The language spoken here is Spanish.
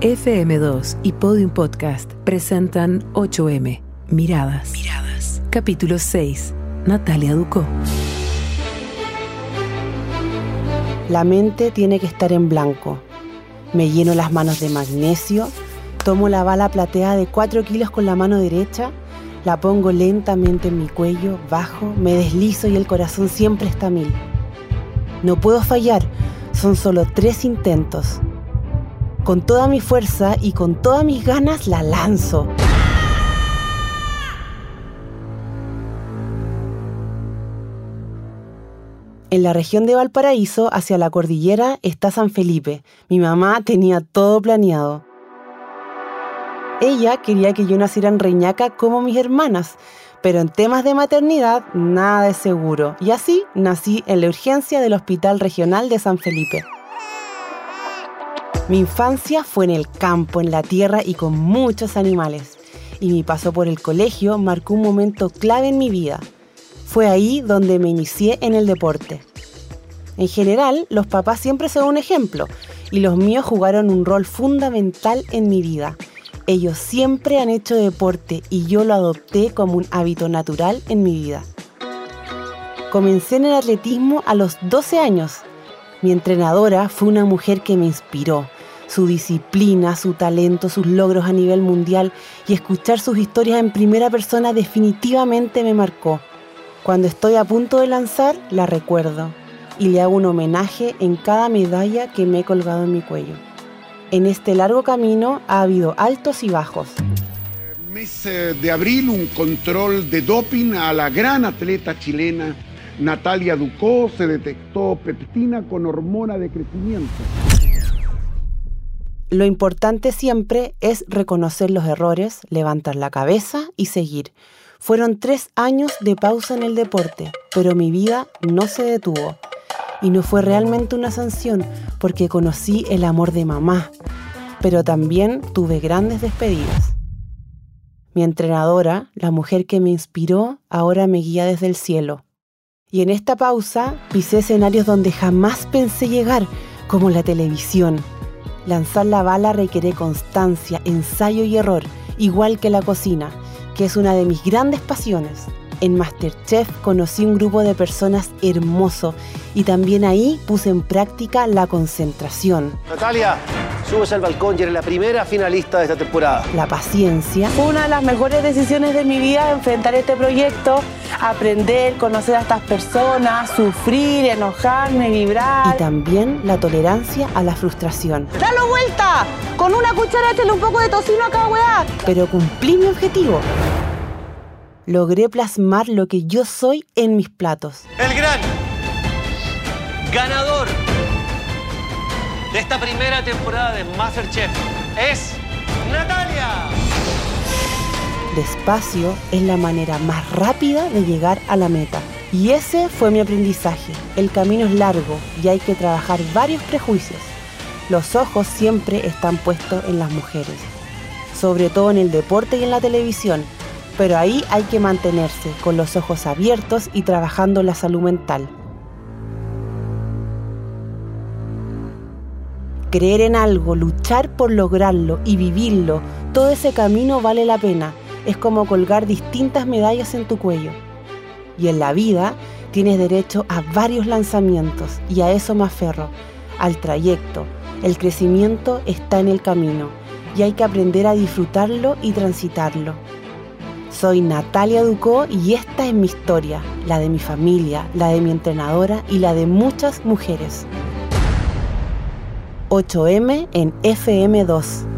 FM2 y Podium Podcast presentan 8M, Miradas. Miradas. Capítulo 6. Natalia Ducó. La mente tiene que estar en blanco. Me lleno las manos de magnesio, tomo la bala plateada de 4 kilos con la mano derecha, la pongo lentamente en mi cuello, bajo, me deslizo y el corazón siempre está a mil. No puedo fallar, son solo tres intentos. Con toda mi fuerza y con todas mis ganas la lanzo. En la región de Valparaíso, hacia la cordillera, está San Felipe. Mi mamá tenía todo planeado. Ella quería que yo naciera en Reñaca como mis hermanas, pero en temas de maternidad nada es seguro. Y así nací en la urgencia del Hospital Regional de San Felipe. Mi infancia fue en el campo, en la tierra y con muchos animales. Y mi paso por el colegio marcó un momento clave en mi vida. Fue ahí donde me inicié en el deporte. En general, los papás siempre son un ejemplo y los míos jugaron un rol fundamental en mi vida. Ellos siempre han hecho deporte y yo lo adopté como un hábito natural en mi vida. Comencé en el atletismo a los 12 años. Mi entrenadora fue una mujer que me inspiró su disciplina, su talento, sus logros a nivel mundial y escuchar sus historias en primera persona definitivamente me marcó. Cuando estoy a punto de lanzar, la recuerdo y le hago un homenaje en cada medalla que me he colgado en mi cuello. En este largo camino ha habido altos y bajos. Mes eh, de abril, un control de doping a la gran atleta chilena Natalia Ducó. Se detectó peptina con hormona de crecimiento. Lo importante siempre es reconocer los errores, levantar la cabeza y seguir. Fueron tres años de pausa en el deporte, pero mi vida no se detuvo. Y no fue realmente una sanción porque conocí el amor de mamá, pero también tuve grandes despedidas. Mi entrenadora, la mujer que me inspiró, ahora me guía desde el cielo. Y en esta pausa pisé escenarios donde jamás pensé llegar, como la televisión, Lanzar la bala requiere constancia, ensayo y error, igual que la cocina, que es una de mis grandes pasiones. En Masterchef conocí un grupo de personas hermoso y también ahí puse en práctica la concentración. Natalia, subes al balcón y eres la primera finalista de esta temporada. La paciencia. Fue una de las mejores decisiones de mi vida enfrentar este proyecto, aprender, conocer a estas personas, sufrir, enojarme, vibrar. Y también la tolerancia a la frustración. ¡Dalo vuelta! Con una cuchara échale un poco de tocino a cada weá. Pero cumplí mi objetivo. Logré plasmar lo que yo soy en mis platos. El gran ganador de esta primera temporada de Masterchef es Natalia. Despacio es la manera más rápida de llegar a la meta. Y ese fue mi aprendizaje. El camino es largo y hay que trabajar varios prejuicios. Los ojos siempre están puestos en las mujeres, sobre todo en el deporte y en la televisión, pero ahí hay que mantenerse con los ojos abiertos y trabajando la salud mental. Creer en algo, luchar por lograrlo y vivirlo, todo ese camino vale la pena. Es como colgar distintas medallas en tu cuello. Y en la vida tienes derecho a varios lanzamientos y a eso me aferro, al trayecto. El crecimiento está en el camino y hay que aprender a disfrutarlo y transitarlo. Soy Natalia Ducó y esta es mi historia, la de mi familia, la de mi entrenadora y la de muchas mujeres. 8M en FM2.